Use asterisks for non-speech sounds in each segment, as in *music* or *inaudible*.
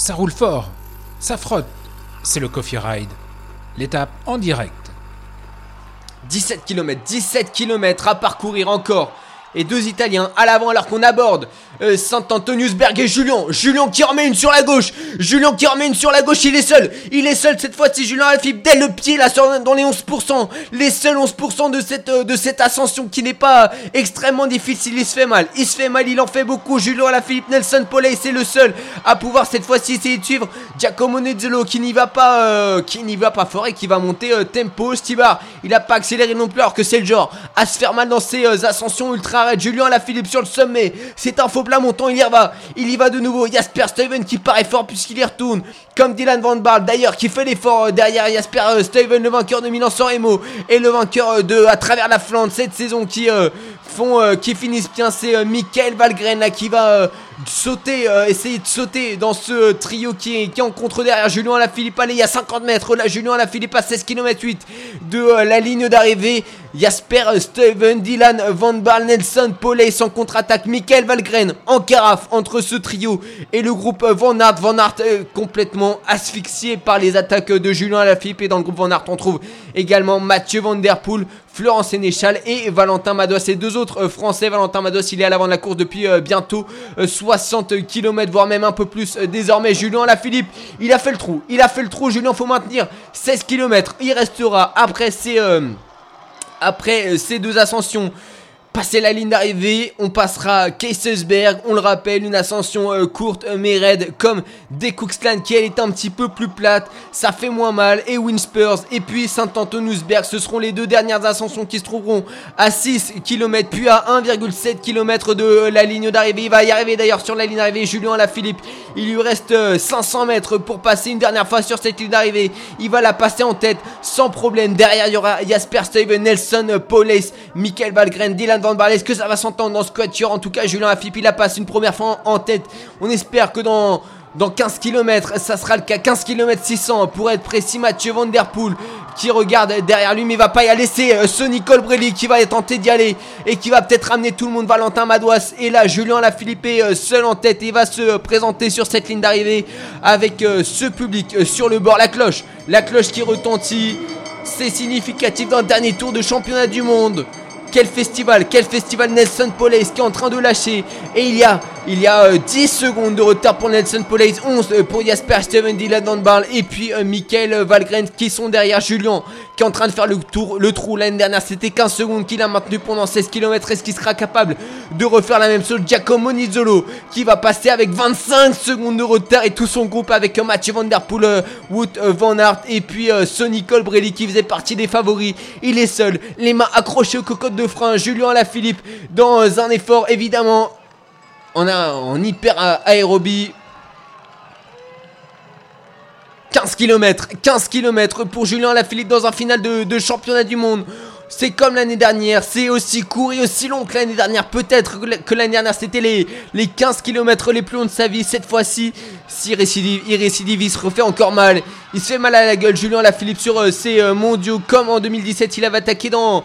Ça roule fort, ça frotte. C'est le Coffee Ride. L'étape en direct. 17 km, 17 km à parcourir encore et deux Italiens à l'avant alors qu'on aborde euh, Saint-Antoniusberg et Julien. Julien qui remet une sur la gauche. Julien qui remet une sur la gauche, il est seul. Il est seul cette fois-ci, Julien Alaphilippe, dès le pied là dans les 11%. Les seuls 11% de cette, euh, de cette ascension qui n'est pas extrêmement difficile. Il se fait mal, il se fait mal, il en fait beaucoup. Julien Alaphilippe, Nelson Poley, c'est le seul à pouvoir cette fois-ci essayer de suivre Giacomo Nezzolo qui n'y va pas, euh, qui n'y va pas fort et qui va monter tempo. Stibar, il a pas accéléré non plus alors que c'est le genre à se faire mal dans ses ascensions ultra Julien Philippe sur le sommet. C'est un faux plat montant, il y va. Il y va de nouveau. Jasper Steven qui paraît fort puisqu'il y retourne. Comme Dylan Van Barl d'ailleurs qui fait l'effort euh, derrière Jasper euh, Steven, le vainqueur de Milan-San Remo. Et le vainqueur euh, de à travers la Flandre cette saison qui finissent bien. C'est Michael Valgren là qui va sauter, essayer de sauter dans ce trio qui est, qui en contre derrière Julien Alaphilippe. Allez, il y a 50 mètres. Là, Julien Alaphilippe à 16 km 8 de la ligne d'arrivée. Jasper Steven, Dylan Van Baal, Nelson Poley en contre-attaque, Michael Valgren en carafe entre ce trio et le groupe Van Aert. Van Aert euh, complètement asphyxié par les attaques de Julien Alaphilippe et dans le groupe Van Aert on trouve également Mathieu Van Der Poel, Florent Sénéchal et Valentin Mados. Et deux autres euh, Français, Valentin Mados il est à l'avant de la course depuis euh, bientôt 60 km voire même un peu plus désormais. Julien Alaphilippe il a fait le trou, il a fait le trou Julien faut maintenir 16 km, il restera après ces après euh, ces deux ascensions Passer la ligne d'arrivée, on passera Keiselsberg, on le rappelle, une ascension euh, courte euh, mais raide comme des Cooksland qui elle est un petit peu plus plate, ça fait moins mal, et Winspurs et puis Saint-Antoniusberg, ce seront les deux dernières ascensions qui se trouveront à 6 km puis à 1,7 km de euh, la ligne d'arrivée, il va y arriver d'ailleurs sur la ligne d'arrivée, Julien Philippe. il lui reste 500 mètres pour passer une dernière fois sur cette ligne d'arrivée, il va la passer en tête sans problème, derrière il y aura Jasper Steven, Nelson Paules, Michael Valgren, Dylan Van Est-ce que ça va s'entendre dans ce quatuor En tout cas, Julien Afip, il la passe une première fois en tête. On espère que dans, dans 15 km, ça sera le cas. 15 km 600 pour être précis. Mathieu Van Der Poel qui regarde derrière lui, mais va pas y aller. C'est euh, Sonny Colbrelli qui va tenter d'y aller et qui va peut-être ramener tout le monde. Valentin Madouas et là, Julien Lafilippe euh, seul en tête et va se présenter sur cette ligne d'arrivée avec euh, ce public sur le bord. La cloche, la cloche qui retentit. C'est significatif le dernier tour de championnat du monde. Quel festival, quel festival Nelson Police qui est en train de lâcher. Et il y a, il y a 10 euh, secondes de retard pour Nelson Police, 11 euh, pour Jasper Steven Dylan Van et puis euh, Michael Valgren qui sont derrière Julien qui est en train de faire le tour, le trou l'année dernière. C'était 15 secondes qu'il a maintenu pendant 16 km. Est-ce qu'il sera capable de refaire la même chose? Giacomo Nizzolo qui va passer avec 25 secondes de retard et tout son groupe avec Mathieu Van Der Poel, Wood Van Aert et puis Sonny Colbrelli qui faisait partie des favoris. Il est seul, les mains accrochées au cocotte de frein. Julien Lafilippe dans un effort évidemment en, en hyper aérobie. 15 km, 15 km pour Julien Lafilippe dans un final de, championnat du monde. C'est comme l'année dernière, c'est aussi court et aussi long que l'année dernière. Peut-être que l'année dernière c'était les, les 15 km les plus longs de sa vie. Cette fois-ci, si récidive, il récidive, se refait encore mal. Il se fait mal à la gueule, Julien Lafilippe sur euh, ses euh, mondiaux. Comme en 2017, il avait attaqué dans,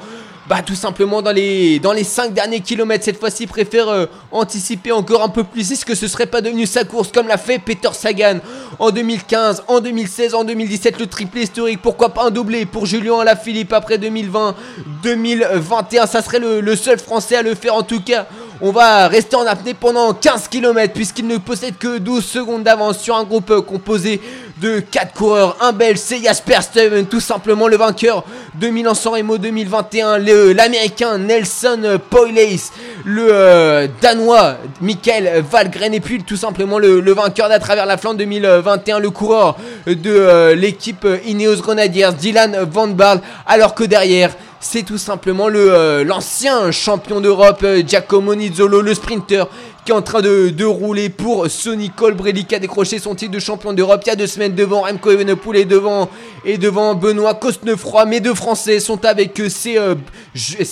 bah tout simplement dans les dans les 5 derniers kilomètres cette fois-ci préfère euh, anticiper encore un peu plus. Est-ce que ce serait pas devenu sa course comme l'a fait Peter Sagan en 2015 en 2016 en 2017 le triplé historique? Pourquoi pas un doublé pour Julien Alaphilippe après 2020 2021 ça serait le, le seul français à le faire en tout cas. On va rester en apnée pendant 15 km puisqu'il ne possède que 12 secondes d'avance sur un groupe euh, composé de 4 coureurs. Un belge, c'est Jasper Steven, tout simplement le vainqueur de Milan-San Remo 2021. L'américain Nelson Poiles, le euh, danois Michael Valgren et puis tout simplement le, vainqueur d'à travers la Flandre 2021, le coureur de euh, l'équipe Ineos Grenadiers, Dylan Van Baal. Alors que derrière, c'est tout simplement le euh, l'ancien champion d'Europe Giacomo Nizzolo, le sprinter qui est en train de, rouler pour Sonny Colbrelli qui a décroché son titre de champion d'Europe il y a deux semaines devant Remco Evenepoel et devant, et devant Benoît Cosnefroy. Mes deux Français sont avec eux. C'est euh,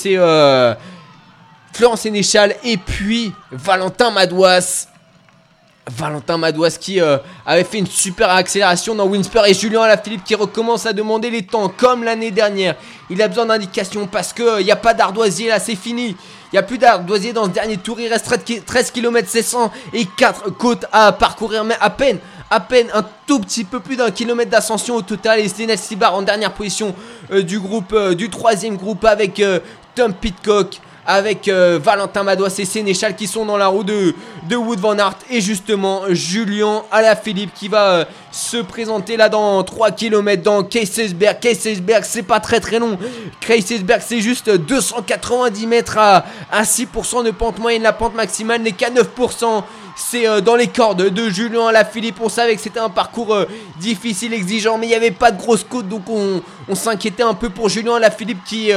euh, Florent Sénéchal et puis Valentin Madouas. Valentin Madouas qui euh, avait fait une super accélération dans Winsper et Julien Alaphilippe qui recommence à demander les temps comme l'année dernière. Il a besoin d'indications parce qu'il n'y a pas d'ardoisier là, c'est fini. Il n'y a plus d'ardoisier dans ce dernier tour. Il reste 13 km 700 et 4 côtes à parcourir. Mais à peine, à peine un tout petit peu plus d'un kilomètre d'ascension au total. Et c'est Nelson Bar en dernière position du groupe, du troisième groupe avec Tom Pitcock avec euh, Valentin Madois et Sénéchal qui sont dans la roue de, Wood Van Aert et justement Julien Alaphilippe qui va euh, se présenter là dans 3 km dans Keisesberg. Keisesberg c'est pas très très long. Keisesberg c'est juste 290 mètres à, à 6% de pente moyenne. La pente maximale n'est qu'à 9% c'est euh, dans les cordes de Julien Alaphilippe. On savait que c'était un parcours difficile, exigeant, mais il n'y avait pas de grosse côte, donc on, s'inquiétait un peu pour Julien Alaphilippe qui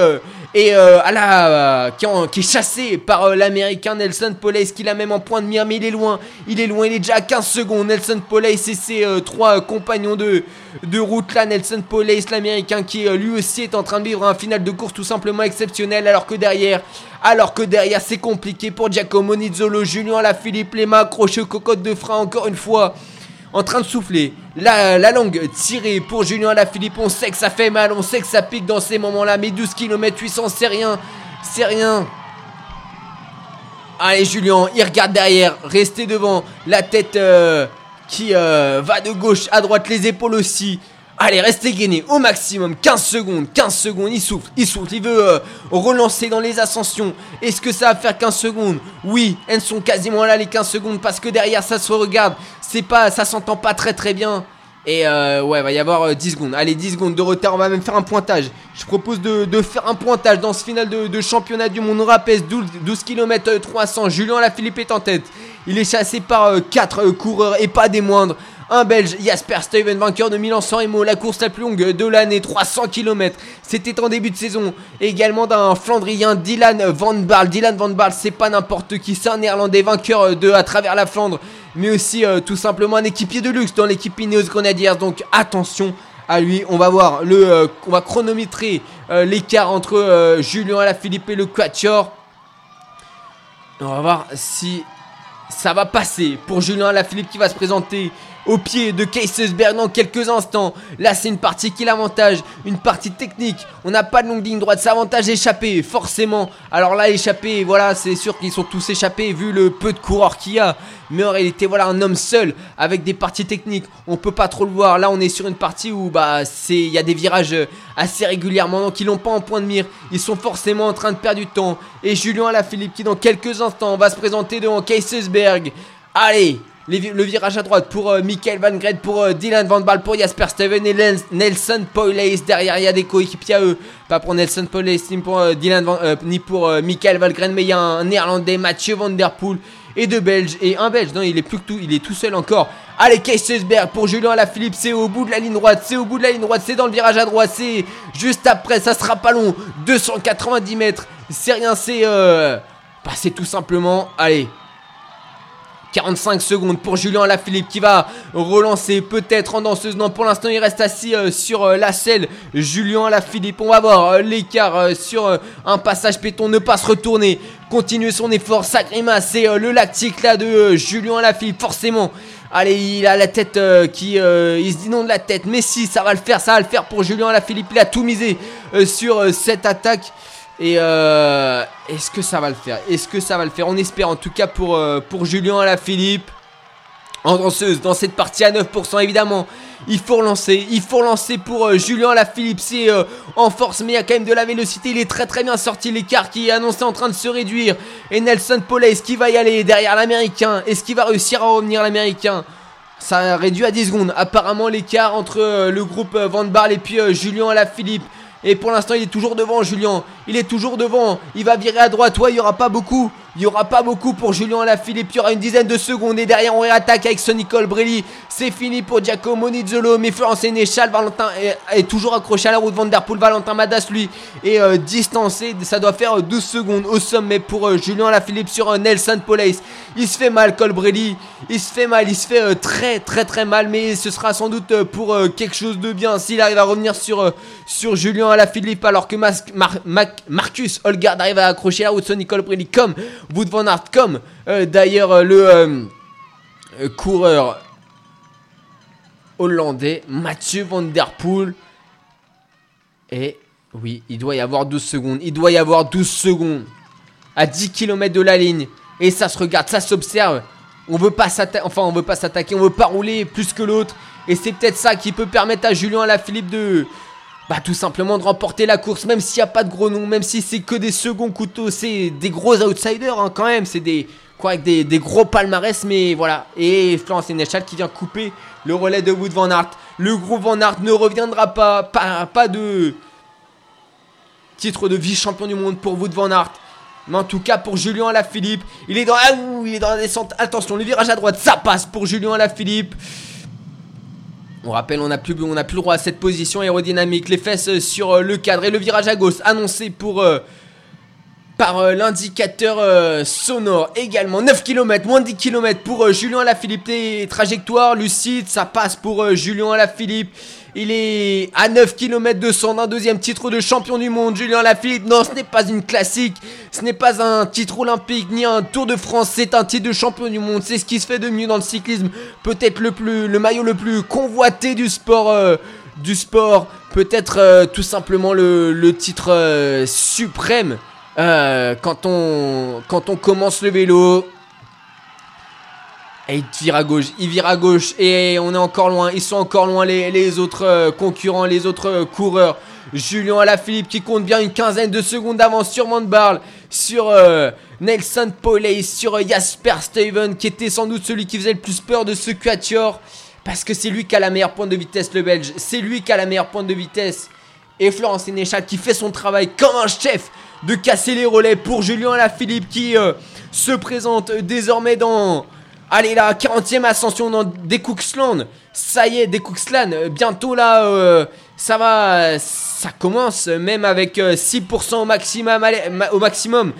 est à la, qui, qui est chassé par euh, l'américain Nelson Police qui l'a même en point de mire mais il est loin, il est loin, il est déjà à 15 secondes. Nelson Police et ses euh, trois compagnons de, de route là, Nelson Police l'américain qui euh, lui aussi est en train de vivre un final de course tout simplement exceptionnel alors que derrière, alors que derrière c'est compliqué pour Giacomo Nizzolo, Julien Philippe les mains accrochées aux cocottes de frein encore une fois en train de souffler. La, la langue tirée pour Julien Philippe On sait que ça fait mal, on sait que ça pique dans ces moments-là. Mais 12 km 800, c'est rien. C'est rien. Allez Julien, il regarde derrière, restez devant, la tête euh, qui euh, va de gauche à droite, les épaules aussi. Allez, restez gainé au maximum, 15 secondes, 15 secondes, il souffle, il souffle, il veut euh, relancer dans les ascensions. Est-ce que ça va faire 15 secondes? Oui, elles sont quasiment là les 15 secondes parce que derrière ça se regarde, c'est pas, ça s'entend pas très très bien. Et euh, ouais, va y avoir 10 euh, secondes. Allez, 10 secondes de retard. On va même faire un pointage. Je propose de, faire un pointage dans ce final de, championnat du monde. On rappelle 12, 12 km 300. Julien Lafilippe est en tête. Il est chassé par 4 euh, coureurs et pas des moindres. Un Belge, Jasper Steven, vainqueur de Milan-San Remo, la course la plus longue de l'année, 300 km. C'était en début de saison. également d'un Flandrien, Dylan Van Baal. Dylan Van Baal, c'est pas n'importe qui, c'est un Néerlandais vainqueur de à travers la Flandre mais aussi euh, tout simplement un équipier de luxe dans l'équipe Ineos Grenadiers. Donc attention à lui. On va voir le, euh, on va chronométrer euh, l'écart entre Julien Alaphilippe et le Quatuor. On va voir si ça va passer pour Julien Alaphilippe qui va se présenter au pied de Keisesberg dans quelques instants. Là, c'est une partie qui l'avantage, une partie technique. On n'a pas de longue ligne droite, c'est avantage échappé, forcément. Alors là, échappé, voilà, c'est sûr qu'ils sont tous échappés vu le peu de coureurs qu'il y a. Mais en réalité, voilà, un homme seul avec des parties techniques, on peut pas trop le voir. Là, on est sur une partie où bah c'est, il y a des virages assez régulièrement, donc ils l'ont pas en point de mire. Ils sont forcément en train de perdre du temps. Et Julien Alaphilippe qui dans quelques instants va se présenter devant Keisesberg. Allez, le virage à droite pour euh, Michael Van Gred, pour euh, Dylan Van Ball, pour Jasper Steven et Nelson Poilace. Derrière, il y a des coéquipiers à eux. Pas pour Nelson Poilace, ni pour, euh, Dylan Van, ni pour Michael Van Gred, mais il y a un néerlandais, Mathieu Van Der Poel, et deux Belges. Et un Belge, non, il est plus que tout, il est tout seul encore. Allez, Keisesberg pour Julien Alaphilippe, c'est au bout de la ligne droite, c'est au bout de la ligne droite, c'est dans le virage à droite, c'est juste après, ça sera pas long. 290 mètres, c'est rien, c'est. Bah, c'est tout simplement. Allez, 45 secondes pour Julien Alaphilippe qui va relancer peut-être en danseuse. Non, pour l'instant, il reste assis euh, sur euh, la selle. Julien Alaphilippe, on va voir euh, l'écart sur un passage péton. Ne pas se retourner. Continuer son effort. Sa grimace, c'est le lactique là de Julien Alaphilippe, forcément. Allez, il a la tête qui. il se dit non de la tête. Mais si, ça va le faire, ça va le faire pour Julien Alaphilippe. Il a tout misé sur cette attaque. Et euh, est-ce que ça va le faire? Est-ce que ça va le faire? On espère en tout cas pour, euh, Julien Alaphilippe. En danseuse, dans cette partie à 9% évidemment. Il faut relancer, il faut relancer pour euh, Julien Alaphilippe. C'est euh, en force, mais il y a quand même de la vélocité. Il est très très bien sorti. L'écart qui est annoncé en train de se réduire. Et Nelson Paulet, est-ce qu'il va y aller derrière l'américain? Est-ce qu'il va réussir à revenir l'américain? Ça réduit à 10 secondes. Apparemment, l'écart entre le groupe Van Barl et puis Julien Alaphilippe et pour l'instant, il est toujours devant, Julien. Il est toujours devant. Il va virer à droite. Ouais, il n'y aura pas beaucoup. Il n'y aura pas beaucoup pour Julien Alaphilippe. Il y aura une dizaine de secondes. Et derrière, on réattaque avec Sonny Colbrelli. C'est fini pour Giacomo Nizzolo. Mais Florence Sénéchal, Valentin est, toujours accroché à la route. Van Der Poel, Valentin Madas, lui, est euh, distancé. Ça doit faire 12 secondes au sommet pour euh, Julien Alaphilippe sur euh, Nelson Police. Il se fait mal, Colbrelli. Il se fait mal. Il se fait très, très, très mal. Mais ce sera sans doute pour quelque chose de bien s'il arrive à revenir sur, sur Julien Alaphilippe. Alors que Marcus Holgard arrive à accrocher la route. Sonny Colbrelli comme Wood Van Aert, comme d'ailleurs le coureur hollandais, Mathieu Van Der Poel. Et oui, il doit y avoir 12 secondes. Il doit y avoir 12 secondes. À 10 km de la ligne. Et ça se regarde, ça s'observe. On veut pas s'attaquer, enfin on veut pas s'attaquer, on veut pas rouler plus que l'autre. Et c'est peut-être ça qui peut permettre à Julien Alaphilippe de, bah tout simplement de remporter la course, même s'il n'y a pas de gros noms, même si c'est que des seconds couteaux, c'est des gros outsiders hein, quand même, c'est des quoi avec des, gros palmarès, mais voilà. Et Florence Sénéchal qui vient couper le relais de Wood Van Aert. Le groupe Van Aert ne reviendra pas, pas, pas de titre de vice-champion du monde pour Wood Van Aert. Mais en tout cas pour Julien Alaphilippe, il est dans ah, il est dans la descente. Attention, le virage à droite, ça passe pour Julien Alaphilippe. On rappelle, on n'a plus, plus le droit à cette position aérodynamique. Les fesses sur euh, le cadre et le virage à gauche annoncé pour euh, par euh, l'indicateur sonore également. 9 km, moins de 10 km pour Julien Alaphilippe. trajectoire lucide, ça passe pour Julien Alaphilippe. Il est à 9 km de son un deuxième titre de champion du monde. Julien Lafilippe, non, ce n'est pas une classique. Ce n'est pas un titre olympique ni un Tour de France. C'est un titre de champion du monde. C'est ce qui se fait de mieux dans le cyclisme. Peut-être le le maillot le plus convoité du sport. Euh, du sport. Peut-être euh, tout simplement le, titre euh, suprême. quand on commence le vélo, et il vire à gauche, il vire à gauche et on est encore loin, ils sont encore loin les, autres euh, concurrents, les autres euh, coureurs. Julien Alaphilippe qui compte bien une quinzaine de secondes d'avance sur Mandbarl, sur euh, Nelson Poley, sur Jasper Steven qui était sans doute celui qui faisait le plus peur de ce quatuor. Parce que c'est lui qui a la meilleure pointe de vitesse, le Belge. C'est lui qui a la meilleure pointe de vitesse. Et Florence Sénéchal qui fait son travail comme un chef de casser les relais pour Julien Alaphilippe qui se présente désormais dans Allez là, 40e ascension dans Dekouksland. Ça y est, Dekouksland. Euh, bientôt là, euh, ça va, ça commence même avec 6% euh, au maximum.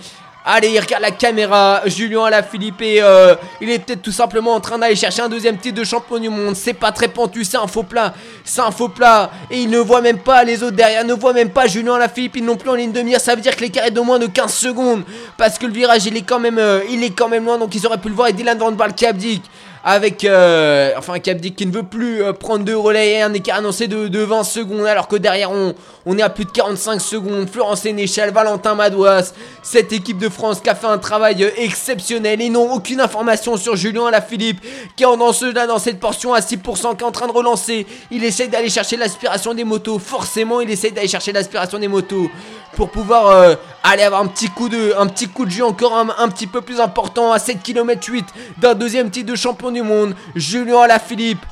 Allez, il regarde la caméra. Julien Alaphilippe, euh, il est peut-être tout simplement en train d'aller chercher un deuxième titre de champion du monde. C'est pas très pentu, c'est un faux plat. C'est un faux plat. Et il ne voit même pas les autres derrière, ne voit même pas Julien Alaphilippe. Ils n'ont plus en ligne de mire. Ça veut dire que l'écart est de moins de 15 secondes. Parce que le virage, il est quand même, euh, il est quand même loin. Donc ils auraient pu le voir. Et Dylan Van Baal qui abdique avec euh, enfin Capdic qui ne veut plus euh, prendre de relais et un écart annoncé de, 20 secondes alors que derrière on, est à plus de 45 secondes. Florence Sénéchal, Valentin Madouas, cette équipe de France qui a fait un travail euh, exceptionnel. Ils n'ont aucune information sur Julien Alaphilippe qui est en danseuse là dans cette portion à 6% qui est en train de relancer. Il essaie d'aller chercher l'aspiration des motos. Forcément, il essaie d'aller chercher l'aspiration des motos pour pouvoir euh, aller avoir un petit coup de, un petit coup de jeu encore un, petit peu plus important à 7 km 8 d'un deuxième titre de champion du monde. Julien Alaphilippe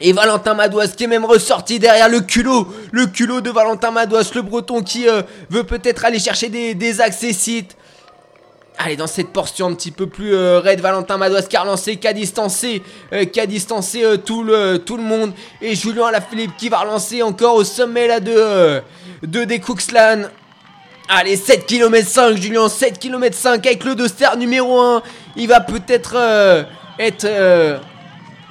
et Valentin Madouas qui est même ressorti derrière le culot, le culot de Valentin Madouas, le breton qui euh, veut peut-être aller chercher des, des accessites. Allez, dans cette portion un petit peu plus euh, Valentin Madouas qui a relancé, qui a distancé, qui a distancé tout, le, tout le monde. Et Julien Alaphilippe qui va relancer encore au sommet là de, de Dekoukslan. Allez, 7 km 5, Julien, 7 km 5 avec le Doster numéro 1. Il va peut-être euh, être euh,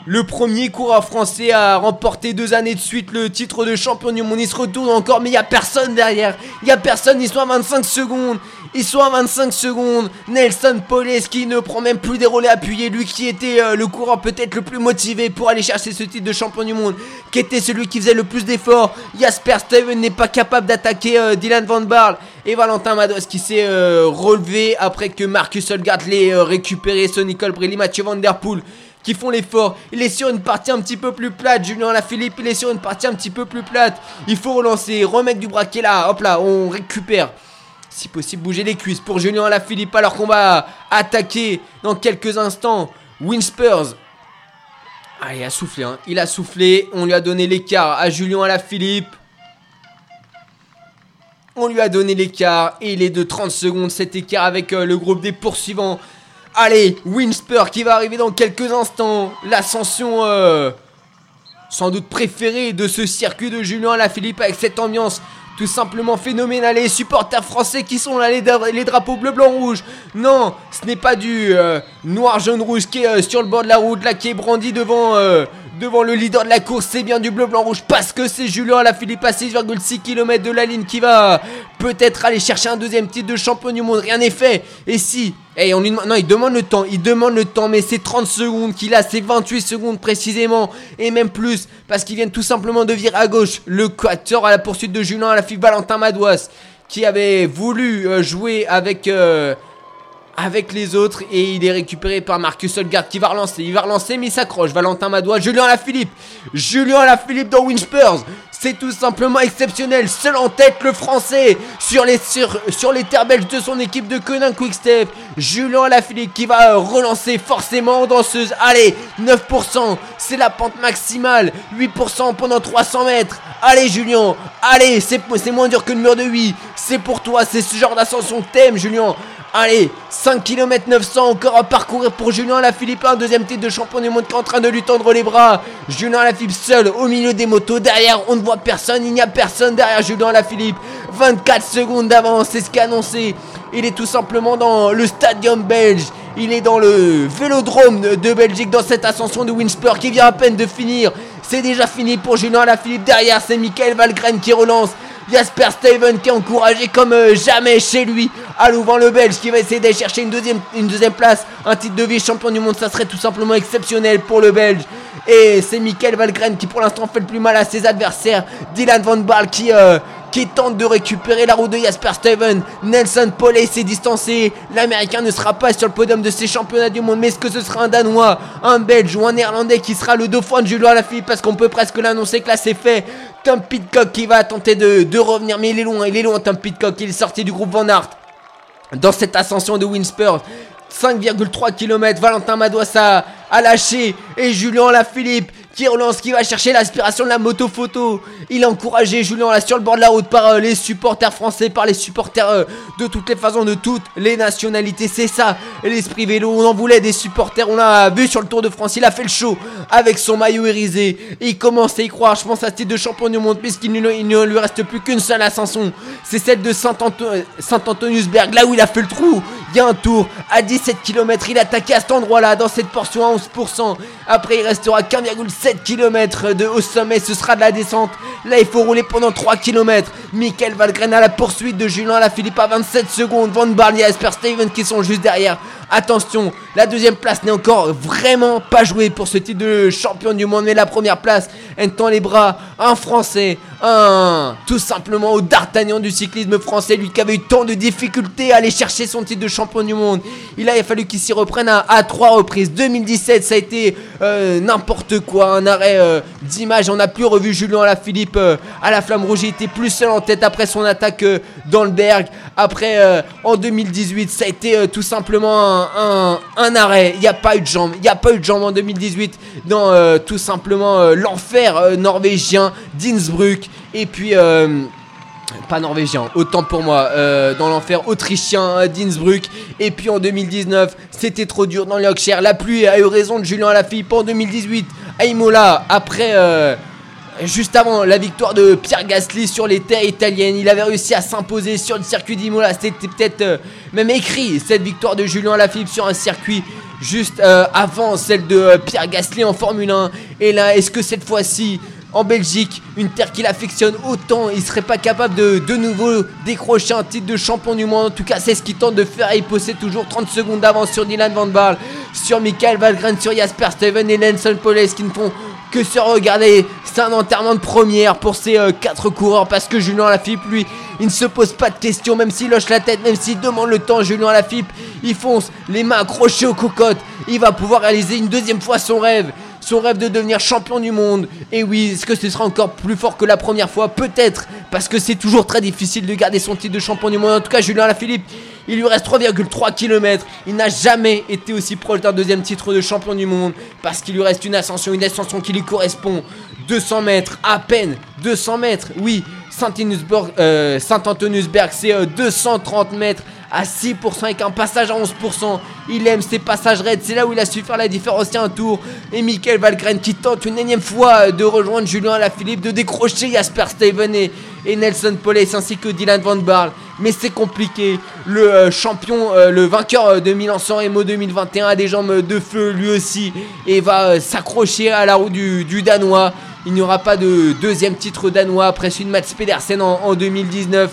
le premier coureur français à remporter deux années de suite le titre de champion du monde. Il se retourne encore, mais il n'y a personne derrière. Il n'y a personne, ils sont à 25 secondes. Ils sont à 25 secondes. Nelson qui ne prend même plus des relais appuyés. Lui qui était euh, le coureur peut-être le plus motivé pour aller chercher ce titre de champion du monde. Qui était celui qui faisait le plus d'efforts. Jasper Steven n'est pas capable d'attaquer euh, Dylan Van Barl. Et Valentin Mados qui s'est euh, relevé après que Marcus Holgard l'ait récupéré. Sonny Colbrelli, Mathieu Van Der Poel qui font l'effort. Il est sur une partie un petit peu plus plate. Julien Philippe il est sur une partie un petit peu plus plate. Il faut relancer, remettre du braquet là. Hop là, on récupère si possible bouger les cuisses pour Julien Alaphilippe alors qu'on va attaquer dans quelques instants Winspurs. Ah, il a soufflé, hein. il a soufflé, on lui a donné l'écart à Julien Alaphilippe. On lui a donné l'écart et il est de 30 secondes cet écart avec euh, le groupe des poursuivants. Allez, Winspur qui va arriver dans quelques instants. L'ascension euh, sans doute préférée de ce circuit de Julien Alaphilippe avec cette ambiance tout simplement phénoménal. Les supporters français qui sont là, les, drapeaux bleu, blanc, rouge. Non, ce n'est pas du euh, noir, jaune, rouge qui est euh, sur le bord de la route, là, qui est brandi devant, devant le leader de la course. C'est bien du bleu, blanc, rouge parce que c'est Julien Philippe à 6,6 km de la ligne qui va peut-être aller chercher un deuxième titre de champion du monde. Rien n'est fait. Et si on lui demande, non, il demande le temps, il demande le temps, mais c'est 30 secondes qu'il a, c'est 28 secondes précisément, et même plus, parce qu'il vient tout simplement de virer à gauche. Le quator à la poursuite de Julien à la fille Valentin Madouas, qui avait voulu euh, jouer avec, euh, avec les autres et il est récupéré par Marcus Holgard qui va relancer. Il va relancer mais il s'accroche. Valentin Madois, Julien Alaphilippe. Julien Alaphilippe dans Winspurs. C'est tout simplement exceptionnel. Seul en tête le français sur les, sur, sur terres de son équipe de Conin Quickstep. Julien Alaphilippe qui va relancer forcément danseuse. Allez, 9%. C'est la pente maximale. 8% pendant 300 mètres. Allez Julien. Allez, c'est moins dur que le mur de 8. C'est pour toi. C'est ce genre d'ascension thème Julien. Allez, 5 km 900 encore à parcourir pour Julien Lafilippe, un deuxième titre de champion du monde qui est en train de lui tendre les bras. Julien Lafilippe seul au milieu des motos. Derrière, on ne voit personne, il n'y a personne derrière Julien Lafilippe. 24 secondes d'avance, c'est ce qu'a annoncé. Il est tout simplement dans le stadium belge. Il est dans le vélodrome de Belgique dans cette ascension de Winspur qui vient à peine de finir. C'est déjà fini pour Julien Lafilippe. Derrière, c'est Michael Valgren qui relance. Jasper Steven qui est encouragé comme euh, jamais chez lui. À Louvain le Belge qui va essayer d'aller chercher une deuxième, une deuxième place. Un titre de vice-champion du monde, ça serait tout simplement exceptionnel pour le Belge. Et c'est Michael Valgren qui pour l'instant fait le plus mal à ses adversaires. Dylan Van Baal qui... Euh, qui tente de récupérer la roue de Jasper Steven. Nelson Paulet s'est distancé. L'Américain ne sera pas sur le podium de ces championnats du monde. Mais est-ce que ce sera un Danois, un Belge ou un Néerlandais qui sera le dauphin de Julien Lafilippe Parce qu'on peut presque l'annoncer que là c'est fait. Tom Pitcock qui va tenter de, revenir. Mais il est loin, il est loin Tom Pitcock. Il est sorti du groupe Van Aert. Dans cette ascension de Winspur. 5,3 km, Valentin Madoissa a lâché et Julien Lafilippe qui relance, qui va chercher l'aspiration de la moto photo. Il a encouragé Julien là sur le bord de la route par euh, les supporters français, par les supporters euh, de toutes les façons, de toutes les nationalités. C'est ça, l'esprit vélo. On en voulait des supporters. On l'a vu sur le Tour de France. Il a fait le show avec son maillot irisé. il commence à y croire. Je pense à ce titre de champion du monde, puisqu'il ne lui reste plus qu'une seule ascension. C'est celle de Saint-Antoniusberg, là où il a fait le trou. Il y a un tour à 17 km. Il a attaqué à cet endroit-là, dans cette portion à 11%. Après, il restera 1,7 7 km de haut sommet, ce sera de la descente. Là, il faut rouler pendant 3 km. Michael Valgren à la poursuite de Julien Lafilippe à 27 secondes. Van Barley et Asper Steven qui sont juste derrière. Attention, la deuxième place n'est encore vraiment pas jouée pour ce titre de champion du monde. Mais la première place, elle tend les bras. Un Français, un tout simplement au D'Artagnan du cyclisme français. Lui qui avait eu tant de difficultés à aller chercher son titre de champion du monde. Il a fallu qu'il s'y reprenne à, trois reprises. 2017, ça a été euh, n'importe quoi. Un arrêt euh, d'image. On n'a plus revu Julien Alaphilippe euh, à la flamme rouge. Il était plus seul en tête après son attaque dans le Berg. Après, en 2018, ça a été tout simplement un, arrêt. Il n'y a pas eu de jambes. Il n'y a pas eu de jambes en 2018 dans euh, tout simplement euh, l'enfer euh, norvégien d'Innsbruck. Et puis pas norvégien, autant pour moi, dans l'enfer autrichien d'Innsbruck. Et puis en 2019, c'était trop dur dans le Yorkshire. La pluie a eu raison de Julien Alaphilippe en 2018 à Imola. Après Juste avant la victoire de Pierre Gasly sur les terres italiennes, il avait réussi à s'imposer sur le circuit d'Imola. C'était peut-être euh, même écrit cette victoire de Julien Lafilippe sur un circuit juste euh, avant celle de euh, Pierre Gasly en Formule 1. Et là, est-ce que cette fois-ci, en Belgique, une terre qu'il affectionne autant, il serait pas capable de de nouveau décrocher un titre de champion du monde? En tout cas, c'est ce qu'il tente de faire. Il possède toujours 30 secondes d'avance sur Dylan Van Baal, sur Michael Valgren, sur Jasper Steven et Nelson Poles qui ne font que se regarder. C'est un enterrement de première pour ces 4 euh, coureurs parce que Julien Lafilippe, lui, il ne se pose pas de questions, même s'il hoche la tête, même s'il demande le temps. Julien Lafilippe, il fonce, les mains accrochées aux cocottes. Il va pouvoir réaliser une deuxième fois son rêve. Son rêve de devenir champion du monde. Et oui, est-ce que ce sera encore plus fort que la première fois? Peut-être, parce que c'est toujours très difficile de garder son titre de champion du monde. En tout cas, Julien Lafilippe, il lui reste 3,3 km. Il n'a jamais été aussi proche d'un deuxième titre de champion du monde. Parce qu'il lui reste une ascension, une ascension qui lui correspond. 200 mètres, à peine 200 mètres, oui. Euh, Saint-Antoniusberg, c'est 230 euh, mètres à 6% avec un passage à 11%. Il aime ses passages raids, c'est là où il a su faire la différence. un tour. Et Michael Valgren qui tente une énième fois de rejoindre Julien Alaphilippe, de décrocher Jasper Steven et, Nelson Poles ainsi que Dylan Van Barl. Mais c'est compliqué. Le euh, champion, euh, le vainqueur euh, de Milan-San Remo 2021 a des jambes de feu lui aussi et va s'accrocher à la roue du, Danois. Il n'y aura pas de deuxième titre danois après celui de Mats Pedersen en, en 2019.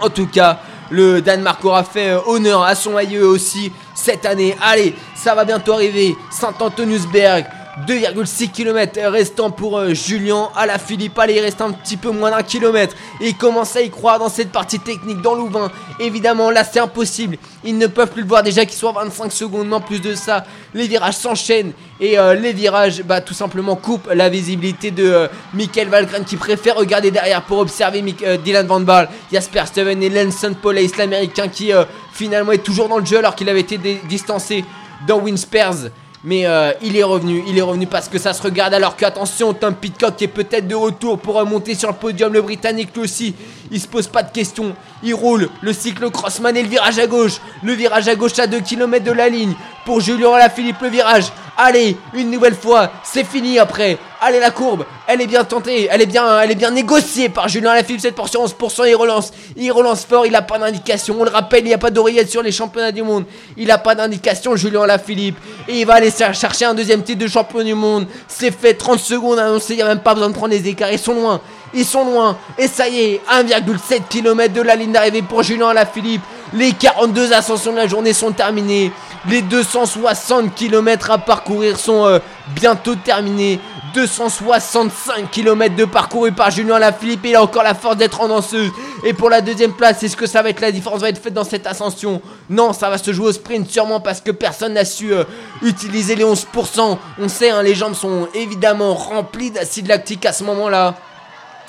En tout cas, le Danemark aura fait euh, honneur à son aïeux aussi cette année. Allez, ça va bientôt arriver. Saint-Antoniusberg. 2,6 km restant pour euh, Julien à la Philippe. Allez, il reste un petit peu moins d'un kilomètre. Et il commence à y croire dans cette partie technique dans Louvain. Évidemment, là c'est impossible. Ils ne peuvent plus le voir déjà qu'il soit 25 secondes. Mais en plus de ça, les virages s'enchaînent. Et euh, les virages, bah tout simplement coupent la visibilité de euh, Michael Valgren qui préfère regarder derrière pour observer Dylan Van Baal, Jasper Steven et Lenson Police, l'américain qui finalement est toujours dans le jeu alors qu'il avait été distancé dans Winspers. Mais euh, il est revenu, il est revenu parce que ça se regarde alors qu'attention, Tom Pitcock est peut-être de retour pour remonter sur le podium, le Britannique lui aussi, il se pose pas de questions, il roule, le cycle crossman et le virage à gauche, le virage à gauche à 2 km de la ligne, pour Julien Alaphilippe le virage, allez, une nouvelle fois, c'est fini après, allez la courbe, elle est bien tentée, elle est bien, elle est bien négociée par Julien Alaphilippe cette portion 11%, il relance, il relance fort, il a pas d'indication, on le rappelle, il n'y a pas d'oreillette sur les championnats du monde, il a pas d'indication Julien Alaphilippe, et il va aller chercher un deuxième titre de champion du monde, c'est fait 30 secondes annoncé, il n'y a même pas besoin de prendre les écarts, ils sont loin, ils sont loin. Et ça y est, 1,7 km de la ligne d'arrivée pour Julien Alaphilippe. Les 42 ascensions de la journée sont terminées. Les 260 km à parcourir sont euh, bientôt terminés. 265 km de parcouru par Julien Alaphilippe. Il a encore la force d'être en danseuse. Et pour la deuxième place, est-ce que ça va être la différence? Va être faite dans cette ascension? Non, ça va se jouer au sprint sûrement parce que personne n'a su euh, utiliser les 11%. On sait, hein, les jambes sont évidemment remplies d'acide lactique à ce moment-là.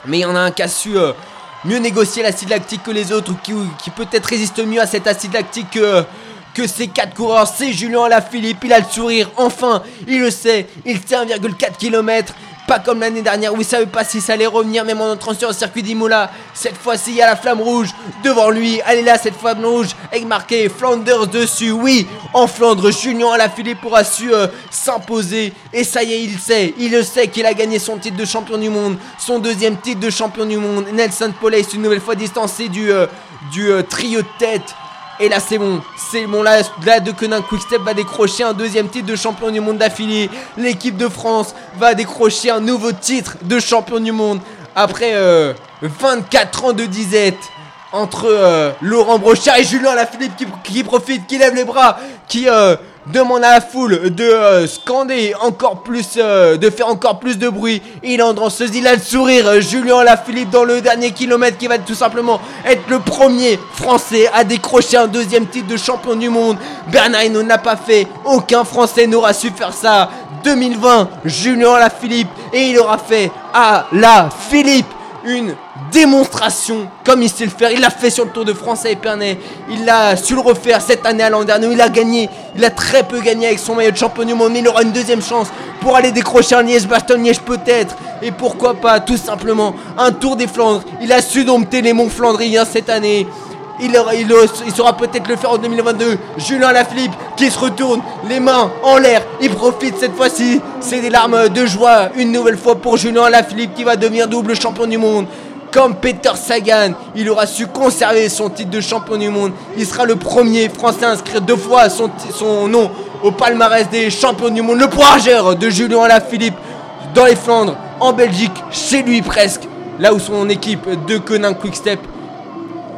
Mais il y en a un qui a su euh, mieux négocier l'acide lactique que les autres, ou qui, peut-être résiste mieux à cet acide lactique que, ces quatre coureurs. C'est Julien Alaphilippe, il a le sourire, enfin, il le sait, il fait 1,4 km. Pas comme l'année dernière où il savait pas si ça allait revenir, même en entrant sur le circuit d'Imola. Cette fois-ci, il y a la flamme rouge devant lui. Elle est là, cette flamme rouge, avec marqué Flanders dessus. Oui, en Flandre, Julien Alaphilippe pourra su euh, s'imposer. Et ça y est, il sait, il le sait qu'il a gagné son titre de champion du monde, son deuxième titre de champion du monde. Nelson est une nouvelle fois distancé du, euh, euh, trio de tête et là, c'est bon. C'est bon. Là, là de Quick Quickstep va décrocher un deuxième titre de champion du monde d'affilée. L'équipe de France va décrocher un nouveau titre de champion du monde. Après 24 euh, ans de disette entre euh, Laurent Brochard et Julien Lafilippe qui, qui profite, qui lève les bras, qui euh, demande à la foule de euh, scander encore plus, euh, de faire encore plus de bruit. Il entre dans ce a le sourire. Julien Lafilippe dans le dernier kilomètre qui va tout simplement être le premier français à décrocher un deuxième titre de champion du monde. Bernard ne l'a pas fait. Aucun français n'aura su faire ça. 2020, Julien Lafilippe et il aura fait à la Philippe une démonstration comme il sait le faire. Il l'a fait sur le Tour de France à Épernay. Il l'a su le refaire cette année à l'an dernier. Il a gagné. Il a très peu gagné avec son maillot de champion du monde. Il aura une deuxième chance pour aller décrocher un Liège-Bastogne-Liège peut-être. Et pourquoi pas tout simplement un Tour des Flandres. Il a su dompter les monts flandriens cette année. Il, il, saura peut-être le faire en 2022. Julien Lafilippe qui se retourne, les mains en l'air. Il profite cette fois-ci. C'est des larmes de joie. Une nouvelle fois pour Julien Lafilippe qui va devenir double champion du monde. Comme Peter Sagan, il aura su conserver son titre de champion du monde. Il sera le premier Français à inscrire deux fois son, son nom au palmarès des champions du monde. Le poirgeur de Julien Lafilippe dans les Flandres, en Belgique, chez lui presque. Là où son équipe de Conin Quickstep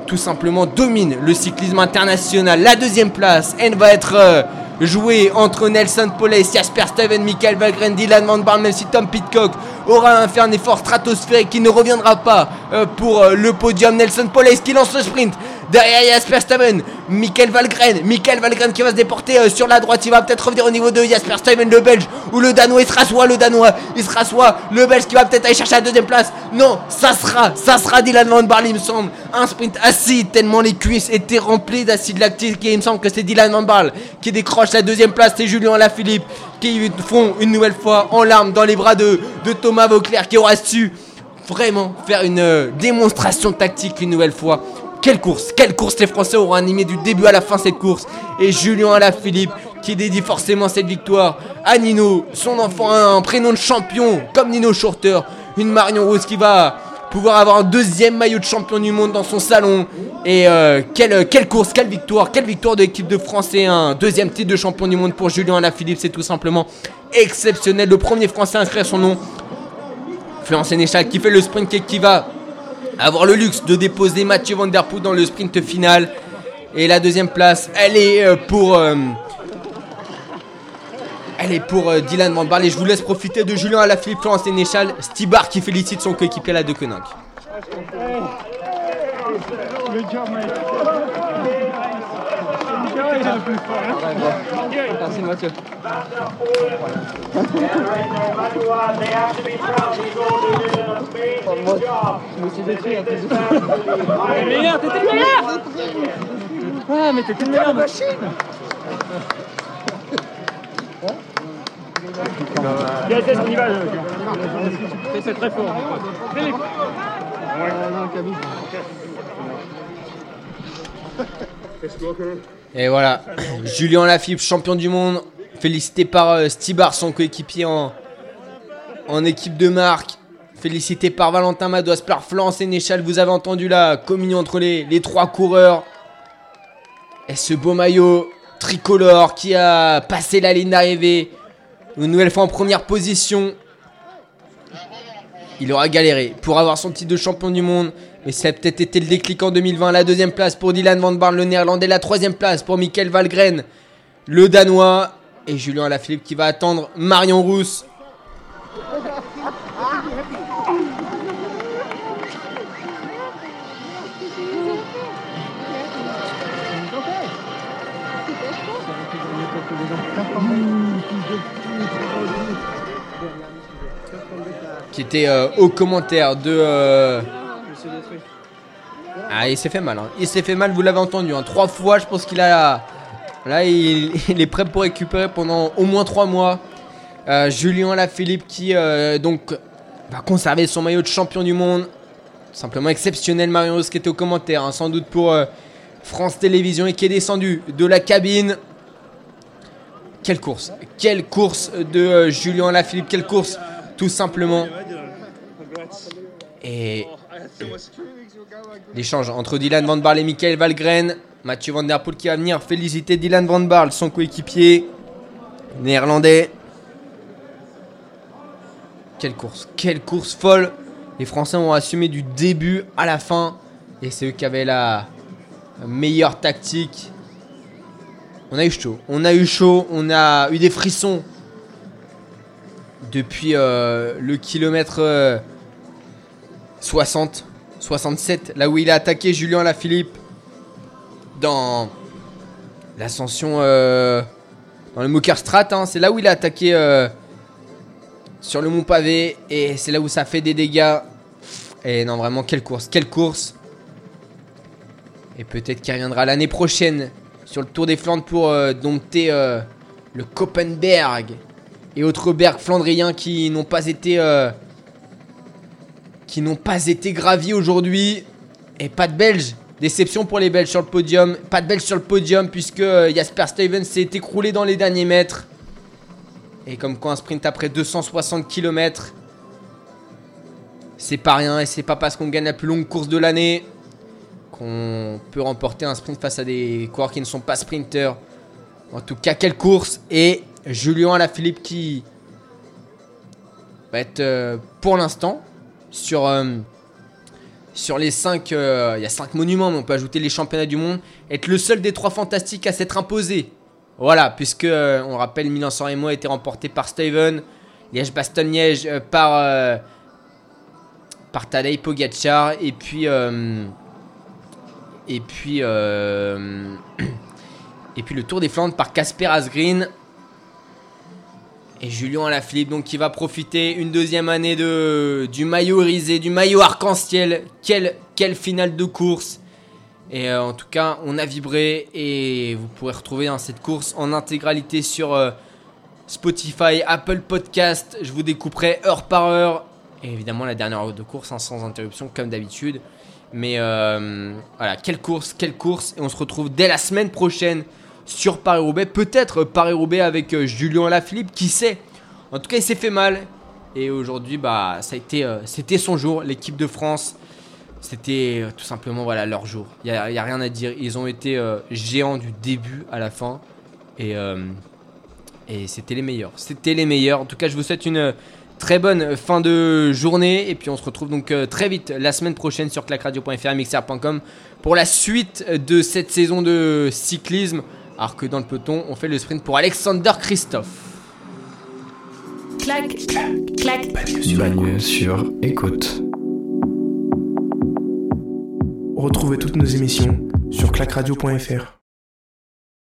tout simplement domine le cyclisme international. La deuxième place, elle va être euh, jouée entre Nelson Poles, Jasper Steven, Michael Valgren, Dylan Van Barn, même si Tom Pitcock aura fait un effort stratosphérique qui ne reviendra pas euh, pour euh, le podium. Nelson Poles qui lance le sprint. Derrière Jasper Steven, Michael Valgren, Michael Valgren qui va se déporter euh, sur la droite, il va peut-être revenir au niveau de Jasper Steven, le Belge, ou le Danois, il sera soit le Danois, il sera soit le Belge qui va peut-être aller chercher la deuxième place. Non, ça sera, ça sera Dylan Van Barley, il me semble. Un sprint assis, tellement les cuisses étaient remplies d'acide lactique, et il me semble que c'est Dylan Van qui décroche la deuxième place, c'est Julien Lafilippe qui font une nouvelle fois en larmes dans les bras de, de Thomas Vauclair qui aura su vraiment faire une euh, démonstration tactique une nouvelle fois quelle course Quelle course les Français auront animé du début à la fin cette course Et Julien Alaphilippe qui dédie forcément cette victoire à Nino, son enfant un prénom de champion comme Nino Shorter, une Marion Rose qui va pouvoir avoir un deuxième maillot de champion du monde dans son salon. Et euh, quelle, quelle course, quelle victoire, quelle victoire de l'équipe de France et un deuxième titre de champion du monde pour Julien Alaphilippe, c'est tout simplement exceptionnel. Le premier Français à inscrire son nom, Florent Sénéchal qui fait le sprint et qui va avoir le luxe de déposer Mathieu Van dans le sprint final. Et la deuxième place, elle est euh, pour. Euh, euh, Dylan Van Barle et je vous laisse profiter de Julien Alaphilippe, Florence Sénéchal, Stibar qui félicite son coéquipier à la De Koninck. Merci Mathieu. Je me suis détruit un peu. T'es le meilleur, t'étais le meilleur Ah, mais t'étais une meilleure machine Yes, yes, on y va. C'est très fort. Et voilà, Julien Lafilippe, champion du monde, félicité par euh, Stibar, son coéquipier en, équipe de marque. Félicité par Valentin Madois, par Florence Sénéchal. Vous avez entendu la communion entre les, les trois coureurs. Et ce beau maillot tricolore qui a passé la ligne d'arrivée. Une nouvelle fois en première position. Il aura galéré pour avoir son titre de champion du monde. Mais ça a peut-être été le déclic en 2020. La deuxième place pour Dylan Van Barle, le néerlandais. La troisième place pour Michael Valgren, le danois. Et Julien Alaphilippe qui va attendre Marion Rousse. Qui était euh, au commentaire de. euh, Ah, il s'est fait mal. hein. Il s'est fait mal, vous l'avez entendu. hein. Trois fois, je pense qu'il a. Là, il, est prêt pour récupérer pendant au moins trois mois. Euh, Julien Lafilippe qui euh, donc va conserver son maillot de champion du monde. Simplement exceptionnel, Marion Rose qui était au commentaire, hein, sans doute pour euh, France Télévisions et qui est descendu de la cabine. Quelle course Quelle course de Julien Lafilippe Quelle course Tout simplement. Et l'échange entre Dylan Van Barle et Michael Valgren. Mathieu Van Der Poel qui va venir féliciter Dylan Van Barle, son coéquipier néerlandais. Quelle course, quelle course folle. Les Français ont assumé du début à la fin. Et c'est eux qui avaient la meilleure tactique. On a eu chaud, on a eu chaud, on a eu des frissons depuis euh, le kilomètre euh, 60, 67, là où il a attaqué Julien Lafilippe dans l'ascension euh, dans le Mokerstrat. hein. c'est là où il a attaqué euh, sur le mont pavé et c'est là où ça fait des dégâts. Et non, vraiment, quelle course, quelle course. Et peut-être qu'il reviendra l'année prochaine sur le Tour des Flandres pour euh, dompter le Koppenberg et autres bergs flandriens qui n'ont pas été qui n'ont pas été gravis aujourd'hui et pas de Belges. Déception pour les Belges sur le podium. Pas de Belges sur le podium puisque euh, Jasper Stevens s'est écroulé dans les derniers mètres. Et comme quoi un sprint après 260 km, c'est pas rien et c'est pas parce qu'on gagne la plus longue course de l'année qu'on peut remporter un sprint face à des coureurs qui ne sont pas sprinteurs. En tout cas, quelle course Et Julien Alaphilippe qui va être euh, pour l'instant sur, euh, sur les 5 il y a 5 monuments, mais on peut ajouter les championnats du monde, être le seul des trois fantastiques à s'être imposé. Voilà, puisque euh, on rappelle Milan-San Remo a été remporté par Steven, Liège-Bastogne-Liège euh, par euh, par Tadej Pogacar et puis euh, euh, *clears throat* et puis le Tour des Flandres par Casper Asgreen et Julien Alaphilippe donc qui va profiter une deuxième année de du maillot irisé, du maillot arc-en-ciel. Quelle finale de course. Et euh, en tout cas, on a vibré et vous pourrez retrouver cette course en intégralité sur euh, Spotify, Apple Podcast. Je vous découperai heure par heure. Et évidemment, la dernière heure de course hein, sans interruption, comme d'habitude. Mais euh, voilà, quelle course, quelle course. Et on se retrouve dès la semaine prochaine sur Paris-Roubaix. Peut-être Paris-Roubaix avec euh, Julien Lafilippe, qui sait? En tout cas, il s'est fait mal. Et aujourd'hui, bah, euh, c'était son jour. L'équipe de France, c'était euh, tout simplement voilà, leur jour. Il n'y a, rien à dire. Ils ont été géants du début à la fin. Et, c'était les meilleurs. C'était les meilleurs. En tout cas, je vous souhaite une très bonne fin de journée. Et puis, on se retrouve donc très vite la semaine prochaine sur clacradio.fr, mixer.com pour la suite de cette saison de cyclisme. Alors que dans le peloton, on fait le sprint pour Alexander Christophe. Clac, clac, clac. Bagne sur, sur écoute. Retrouvez toutes nos émissions sur clacradio.fr.